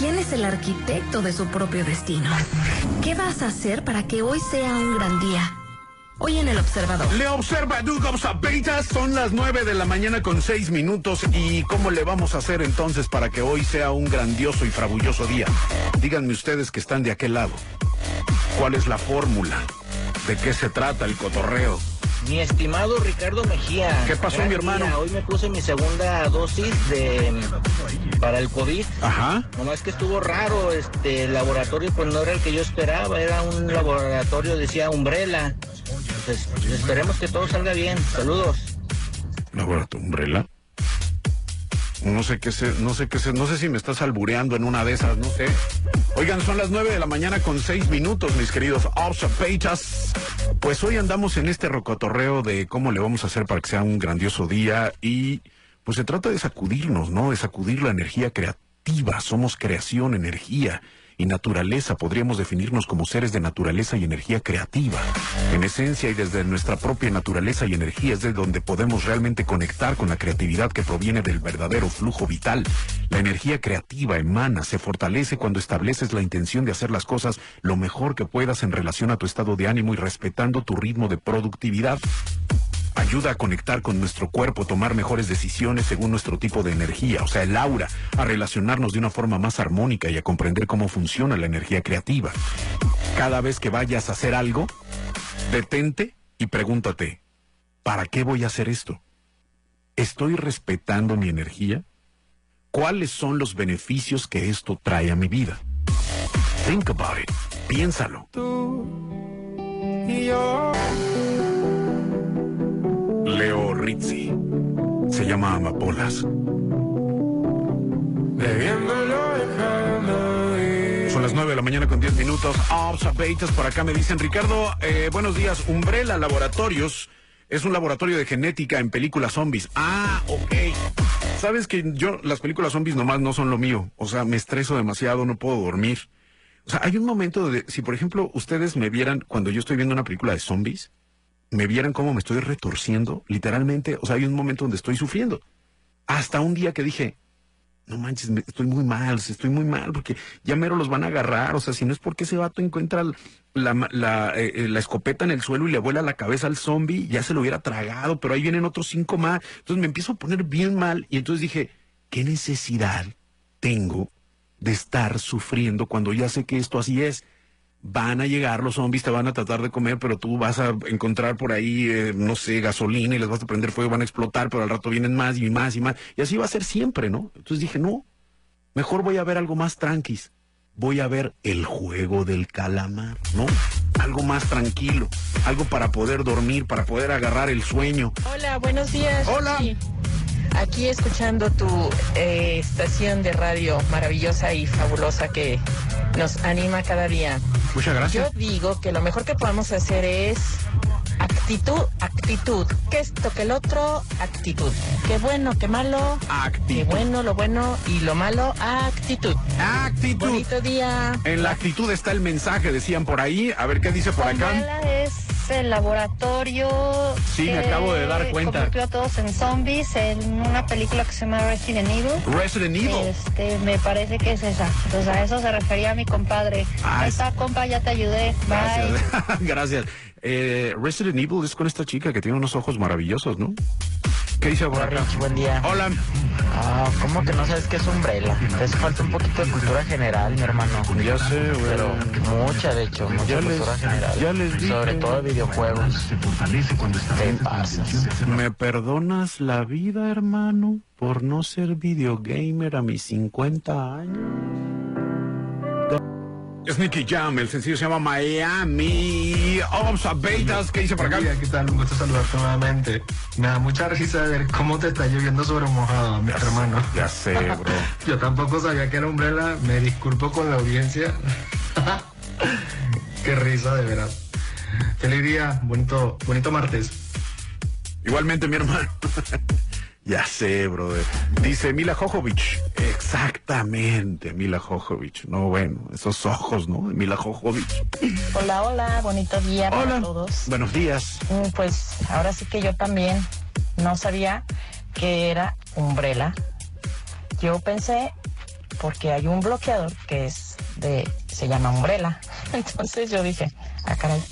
¿Quién es el arquitecto de su propio destino? ¿Qué vas a hacer para que hoy sea un gran día? Hoy en el observador. Le observa Dugos Betas. Son las 9 de la mañana con 6 minutos. ¿Y cómo le vamos a hacer entonces para que hoy sea un grandioso y frabulloso día? Díganme ustedes que están de aquel lado. ¿Cuál es la fórmula? ¿De qué se trata el cotorreo? Mi estimado Ricardo Mejía. ¿Qué pasó, mi hermano? hoy me puse mi segunda dosis de para el COVID. Ajá. Nomás que estuvo raro, este laboratorio pues no era el que yo esperaba, era un laboratorio, decía Umbrella. Pues esperemos que todo salga bien. Saludos. ¿Laboratorio Umbrella? No sé qué sé, no sé qué sé, no sé si me estás albureando en una de esas, no sé. Oigan, son las nueve de la mañana con seis minutos, mis queridos Peitas. Pues hoy andamos en este rocotorreo de cómo le vamos a hacer para que sea un grandioso día y pues se trata de sacudirnos, ¿no? De sacudir la energía creativa. Somos creación, energía y naturaleza. Podríamos definirnos como seres de naturaleza y energía creativa. En esencia y desde nuestra propia naturaleza y energía es de donde podemos realmente conectar con la creatividad que proviene del verdadero flujo vital. La energía creativa emana, se fortalece cuando estableces la intención de hacer las cosas lo mejor que puedas en relación a tu estado de ánimo y respetando tu ritmo de productividad ayuda a conectar con nuestro cuerpo, tomar mejores decisiones según nuestro tipo de energía, o sea, el aura, a relacionarnos de una forma más armónica y a comprender cómo funciona la energía creativa. Cada vez que vayas a hacer algo, detente y pregúntate, ¿para qué voy a hacer esto? ¿Estoy respetando mi energía? ¿Cuáles son los beneficios que esto trae a mi vida? Think about it. Piénsalo. Tú y yo Fritzy. Se llama Amapolas. Son las 9 de la mañana con 10 minutos. Observates por acá me dicen, Ricardo, eh, buenos días. Umbrella Laboratorios es un laboratorio de genética en películas zombies. Ah, ok. Sabes que yo, las películas zombies nomás no son lo mío. O sea, me estreso demasiado, no puedo dormir. O sea, hay un momento de, si por ejemplo ustedes me vieran cuando yo estoy viendo una película de zombies, me vieran cómo me estoy retorciendo, literalmente, o sea, hay un momento donde estoy sufriendo. Hasta un día que dije, no manches, estoy muy mal, estoy muy mal, porque ya mero los van a agarrar, o sea, si no es porque ese vato encuentra eh, eh, la escopeta en el suelo y le vuela la cabeza al zombie, ya se lo hubiera tragado, pero ahí vienen otros cinco más. Entonces me empiezo a poner bien mal y entonces dije, ¿qué necesidad tengo de estar sufriendo cuando ya sé que esto así es? Van a llegar los zombies, te van a tratar de comer, pero tú vas a encontrar por ahí, eh, no sé, gasolina y les vas a prender fuego, van a explotar, pero al rato vienen más y más y más. Y así va a ser siempre, ¿no? Entonces dije, no, mejor voy a ver algo más tranquis. Voy a ver el juego del calamar, ¿no? Algo más tranquilo, algo para poder dormir, para poder agarrar el sueño. Hola, buenos días. Hola. Sí. Aquí escuchando tu eh, estación de radio maravillosa y fabulosa que nos anima cada día. Muchas gracias. Yo digo que lo mejor que podemos hacer es actitud, actitud. Que esto, que el otro, actitud. Qué bueno, qué malo. Qué bueno, lo bueno y lo malo, actitud. Actitud. Bonito día. En la actitud está el mensaje, decían por ahí. A ver qué dice por acá. Es el laboratorio Sí, me acabo de dar cuenta. convirtió a todos en zombies en una película que se llama Resident Evil. Resident Evil. Este, me parece que es esa. Entonces a eso se refería mi compadre. Ah, Ahí es- está, compa, ya te ayudé. Bye. Gracias. Gracias. Eh, Resident Evil es con esta chica que tiene unos ojos maravillosos, ¿no? ¿Qué dice por acá? buen día. Hola. Ah, ¿cómo que no sabes qué es Umbrella? Te hace falta un poquito de cultura general, mi hermano. Ya sé, güey. Pero mucha, de hecho, mucha Ya les- cultura general. ya les dije. Sobre todo de videojuegos. Te pasas. ¿Me perdonas la vida, hermano, por no ser videogamer a mis 50 años? Es Nicky Jam, el sencillo se llama Miami. Observatas, ¿qué dice por acá? ¿Qué tal? Un gusto saludarte nuevamente. Me da mucha risa ver cómo te está lloviendo sobre mojado, mi hermano. Ya sé, bro. Yo tampoco sabía que era Umbrella. Me disculpo con la audiencia. Qué risa, de verdad. Feliz día, bonito, bonito martes. Igualmente, mi hermano. ya sé, brother. Dice Mila Jojovic. Exactamente, Mila Jojovic. No, bueno, esos ojos, ¿no? Mila Jojovic. Hola, hola, bonito día para Hola. todos. Buenos días. Mm, Pues ahora sí que yo también no sabía que era Umbrella. Yo pensé, porque hay un bloqueador que es de, se llama Umbrella. Entonces yo dije, ah, caray.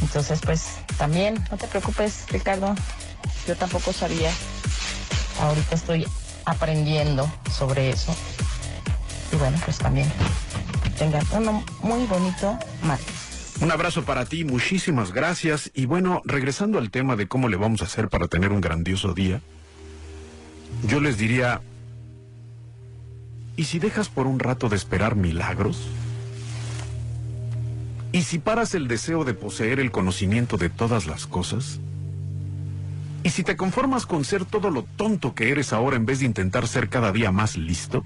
Entonces, pues también, no te preocupes, Ricardo. Yo tampoco sabía. Ahorita estoy aprendiendo sobre eso. Y bueno, pues también tengan uno muy bonito martes. Un abrazo para ti, muchísimas gracias. Y bueno, regresando al tema de cómo le vamos a hacer para tener un grandioso día, yo les diría, ¿y si dejas por un rato de esperar milagros? ¿Y si paras el deseo de poseer el conocimiento de todas las cosas? ¿Y si te conformas con ser todo lo tonto que eres ahora en vez de intentar ser cada día más listo?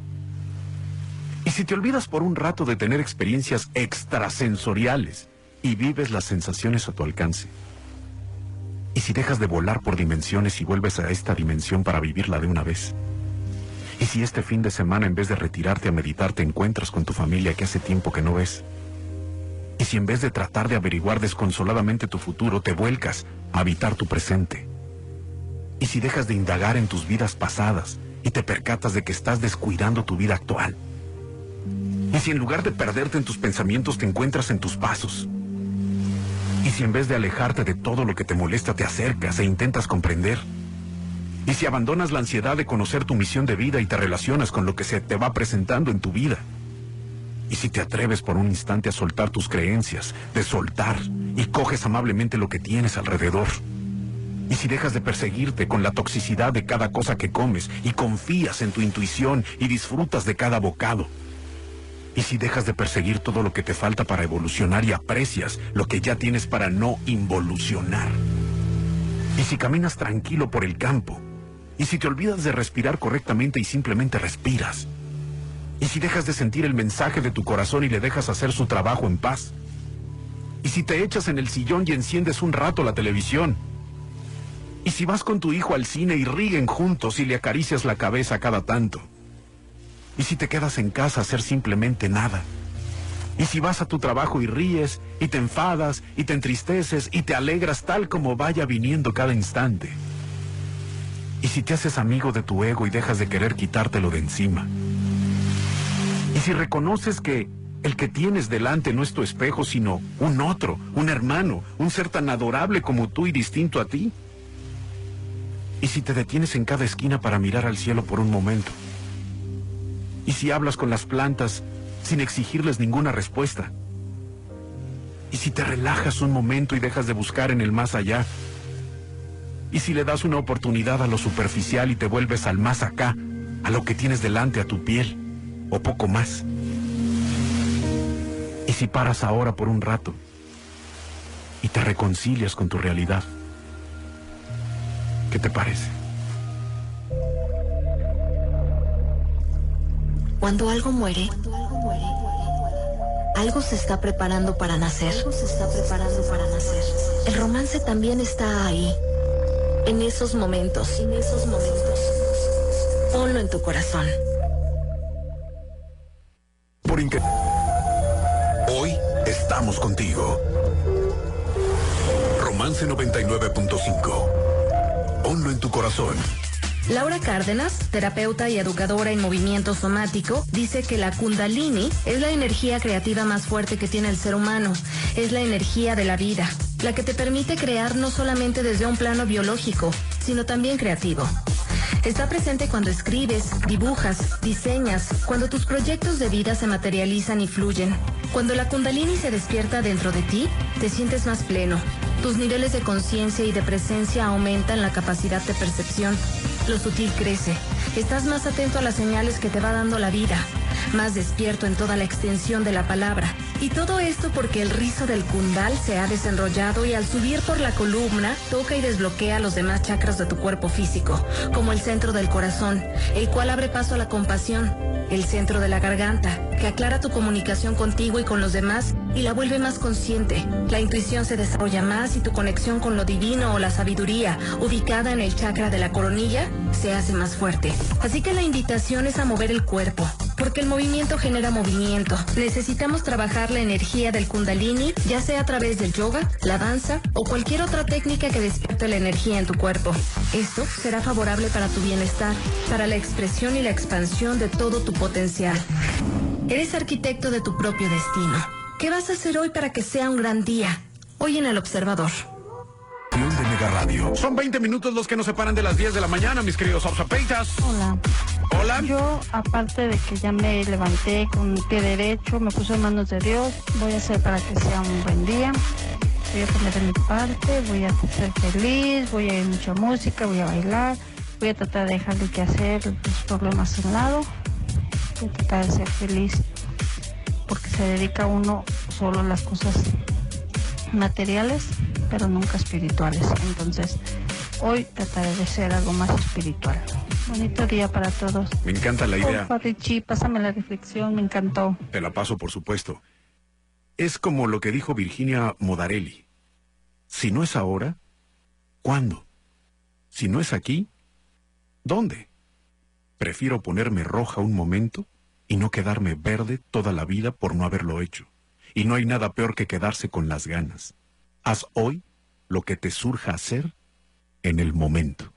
¿Y si te olvidas por un rato de tener experiencias extrasensoriales y vives las sensaciones a tu alcance? ¿Y si dejas de volar por dimensiones y vuelves a esta dimensión para vivirla de una vez? ¿Y si este fin de semana en vez de retirarte a meditar te encuentras con tu familia que hace tiempo que no ves? ¿Y si en vez de tratar de averiguar desconsoladamente tu futuro te vuelcas a habitar tu presente? ¿Y si dejas de indagar en tus vidas pasadas y te percatas de que estás descuidando tu vida actual? ¿Y si en lugar de perderte en tus pensamientos te encuentras en tus pasos? ¿Y si en vez de alejarte de todo lo que te molesta te acercas e intentas comprender? ¿Y si abandonas la ansiedad de conocer tu misión de vida y te relacionas con lo que se te va presentando en tu vida? ¿Y si te atreves por un instante a soltar tus creencias, de soltar y coges amablemente lo que tienes alrededor? ¿Y si dejas de perseguirte con la toxicidad de cada cosa que comes y confías en tu intuición y disfrutas de cada bocado? ¿Y si dejas de perseguir todo lo que te falta para evolucionar y aprecias lo que ya tienes para no involucionar? Y si caminas tranquilo por el campo, y si te olvidas de respirar correctamente y simplemente respiras, y si dejas de sentir el mensaje de tu corazón y le dejas hacer su trabajo en paz, y si te echas en el sillón y enciendes un rato la televisión, y si vas con tu hijo al cine y ríen juntos y le acaricias la cabeza cada tanto, y si te quedas en casa a hacer simplemente nada, y si vas a tu trabajo y ríes, y te enfadas, y te entristeces, y te alegras tal como vaya viniendo cada instante. Y si te haces amigo de tu ego y dejas de querer quitártelo de encima. Y si reconoces que el que tienes delante no es tu espejo, sino un otro, un hermano, un ser tan adorable como tú y distinto a ti. Y si te detienes en cada esquina para mirar al cielo por un momento. Y si hablas con las plantas sin exigirles ninguna respuesta. Y si te relajas un momento y dejas de buscar en el más allá. Y si le das una oportunidad a lo superficial y te vuelves al más acá, a lo que tienes delante, a tu piel, o poco más. Y si paras ahora por un rato y te reconcilias con tu realidad, ¿qué te parece? Cuando algo muere, algo se está preparando para nacer. se está preparando para nacer. El romance también está ahí. En esos momentos. En esos momentos. Ponlo en tu corazón. Por Hoy estamos contigo. Romance 99.5. Ponlo en tu corazón. Laura Cárdenas, terapeuta y educadora en movimiento somático, dice que la kundalini es la energía creativa más fuerte que tiene el ser humano. Es la energía de la vida, la que te permite crear no solamente desde un plano biológico, sino también creativo. Está presente cuando escribes, dibujas, diseñas, cuando tus proyectos de vida se materializan y fluyen. Cuando la kundalini se despierta dentro de ti, te sientes más pleno. Tus niveles de conciencia y de presencia aumentan la capacidad de percepción lo sutil crece. Estás más atento a las señales que te va dando la vida, más despierto en toda la extensión de la palabra. Y todo esto porque el rizo del kundal se ha desenrollado y al subir por la columna toca y desbloquea los demás chakras de tu cuerpo físico, como el centro del corazón, el cual abre paso a la compasión, el centro de la garganta, que aclara tu comunicación contigo y con los demás y la vuelve más consciente. La intuición se desarrolla más y tu conexión con lo divino o la sabiduría, ubicada en el chakra de la coronilla, se hace más fuerte. Así que la invitación es a mover el cuerpo, porque el movimiento genera movimiento. Necesitamos trabajar la energía del kundalini, ya sea a través del yoga, la danza o cualquier otra técnica que despierte la energía en tu cuerpo. Esto será favorable para tu bienestar, para la expresión y la expansión de todo tu potencial. Eres arquitecto de tu propio destino. ¿Qué vas a hacer hoy para que sea un gran día? Hoy en el observador. De Mega Radio. Son 20 minutos los que nos separan de las 10 de la mañana, mis queridos obsapeitas. Hola. Yo, aparte de que ya me levanté con el pie derecho, me puse en manos de Dios, voy a hacer para que sea un buen día. Voy a poner de mi parte, voy a ser feliz, voy a ir mucha música, voy a bailar, voy a tratar de dejar de que hacer los problemas a un lado, voy a tratar de ser feliz, porque se dedica uno solo a las cosas materiales, pero nunca espirituales. Entonces, hoy trataré de ser algo más espiritual. Bonito día para todos. Me encanta la idea. Richie, pásame la reflexión, me encantó. Te la paso, por supuesto. Es como lo que dijo Virginia Modarelli. Si no es ahora, ¿cuándo? Si no es aquí, ¿dónde? Prefiero ponerme roja un momento y no quedarme verde toda la vida por no haberlo hecho. Y no hay nada peor que quedarse con las ganas. Haz hoy lo que te surja hacer en el momento.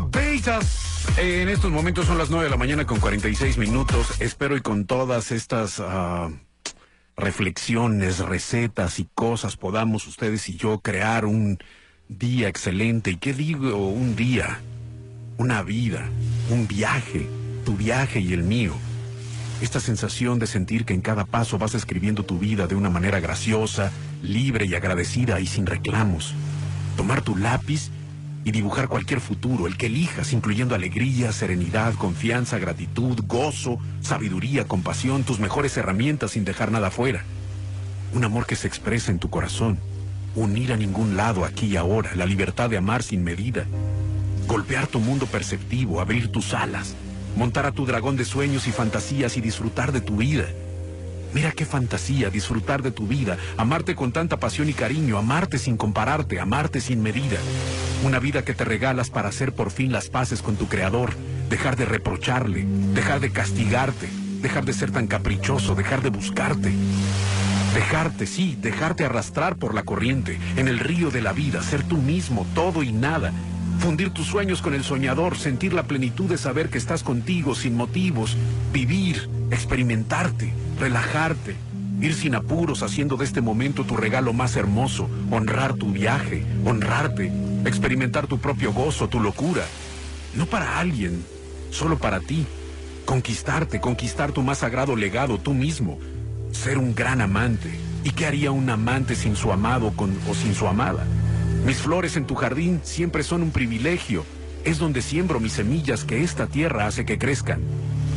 Beitas. En estos momentos son las 9 de la mañana con 46 minutos. Espero y con todas estas ah, reflexiones, recetas y cosas podamos ustedes y yo crear un día excelente. ¿Y qué digo un día? Una vida, un viaje, tu viaje y el mío. Esta sensación de sentir que en cada paso vas escribiendo tu vida de una manera graciosa, libre y agradecida y sin reclamos. Tomar tu lápiz dibujar cualquier futuro, el que elijas, incluyendo alegría, serenidad, confianza, gratitud, gozo, sabiduría, compasión, tus mejores herramientas sin dejar nada fuera. Un amor que se expresa en tu corazón unir a ningún lado aquí y ahora, la libertad de amar sin medida, golpear tu mundo perceptivo, abrir tus alas, montar a tu dragón de sueños y fantasías y disfrutar de tu vida. Mira qué fantasía, disfrutar de tu vida, amarte con tanta pasión y cariño, amarte sin compararte, amarte sin medida. Una vida que te regalas para hacer por fin las paces con tu creador, dejar de reprocharle, dejar de castigarte, dejar de ser tan caprichoso, dejar de buscarte. Dejarte, sí, dejarte arrastrar por la corriente, en el río de la vida, ser tú mismo, todo y nada. Fundir tus sueños con el soñador, sentir la plenitud de saber que estás contigo sin motivos, vivir, experimentarte, relajarte, ir sin apuros haciendo de este momento tu regalo más hermoso, honrar tu viaje, honrarte, experimentar tu propio gozo, tu locura. No para alguien, solo para ti. Conquistarte, conquistar tu más sagrado legado, tú mismo. Ser un gran amante. ¿Y qué haría un amante sin su amado o sin su amada? Mis flores en tu jardín siempre son un privilegio. Es donde siembro mis semillas que esta tierra hace que crezcan.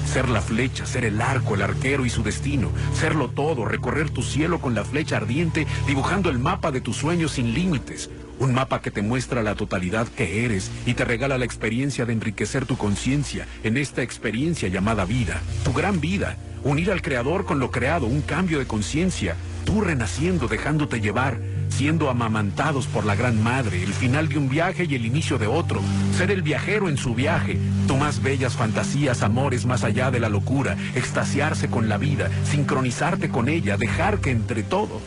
Ser la flecha, ser el arco, el arquero y su destino. Serlo todo, recorrer tu cielo con la flecha ardiente, dibujando el mapa de tus sueños sin límites. Un mapa que te muestra la totalidad que eres y te regala la experiencia de enriquecer tu conciencia en esta experiencia llamada vida. Tu gran vida. Unir al creador con lo creado, un cambio de conciencia. Tú renaciendo, dejándote llevar siendo amamantados por la gran madre, el final de un viaje y el inicio de otro, ser el viajero en su viaje, más bellas fantasías, amores más allá de la locura, extasiarse con la vida, sincronizarte con ella, dejar que entre todo.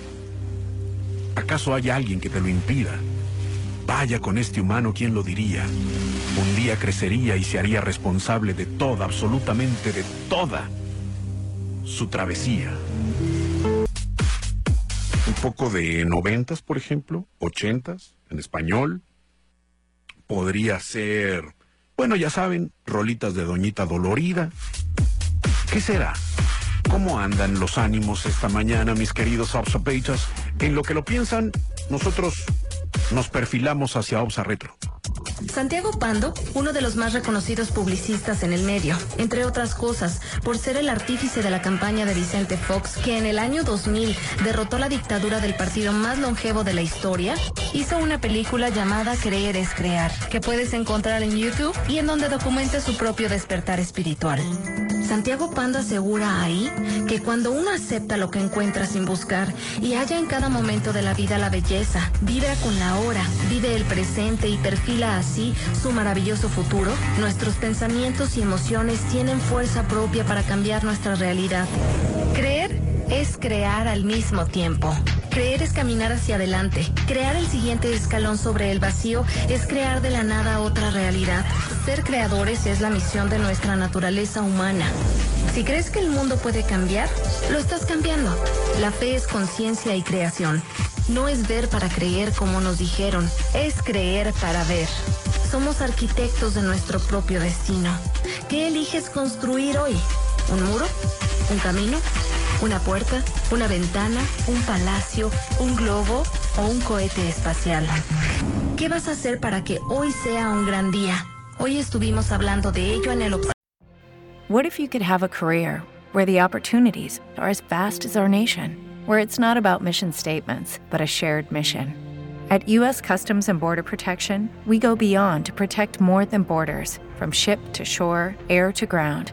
¿Acaso hay alguien que te lo impida? Vaya con este humano, ¿quién lo diría? Un día crecería y se haría responsable de toda, absolutamente de toda su travesía poco de noventas, por ejemplo, ochentas, en español. Podría ser, bueno, ya saben, rolitas de Doñita Dolorida. ¿Qué será? ¿Cómo andan los ánimos esta mañana, mis queridos observators? En lo que lo piensan, nosotros nos perfilamos hacia Obsa Retro. Santiago Pando, uno de los más reconocidos publicistas en el medio, entre otras cosas, por ser el artífice de la campaña de Vicente Fox, que en el año 2000 derrotó la dictadura del partido más longevo de la historia, hizo una película llamada Creer es Crear, que puedes encontrar en YouTube y en donde documenta su propio despertar espiritual. Santiago Pando asegura ahí que cuando uno acepta lo que encuentra sin buscar y halla en cada momento de la vida la belleza, vive con la hora, vive el presente y perfila así su maravilloso futuro, nuestros pensamientos y emociones tienen fuerza propia para cambiar nuestra realidad. Creer es crear al mismo tiempo. Creer es caminar hacia adelante. Crear el siguiente escalón sobre el vacío es crear de la nada otra realidad. Ser creadores es la misión de nuestra naturaleza humana. Si crees que el mundo puede cambiar, lo estás cambiando. La fe es conciencia y creación. No es ver para creer como nos dijeron, es creer para ver. Somos arquitectos de nuestro propio destino. ¿Qué eliges construir hoy? ¿Un muro? ¿Un camino? ¿Una puerta? ¿Una ventana? ¿Un palacio? ¿Un globo? ¿O un cohete espacial? ¿Qué vas a hacer para que hoy sea un gran día? Hoy estuvimos hablando de ello en el What if you could have a career where the opportunities are as vast as our nation, where it's not about mission statements, but a shared mission? At U.S. Customs and Border Protection, we go beyond to protect more than borders, from ship to shore, air to ground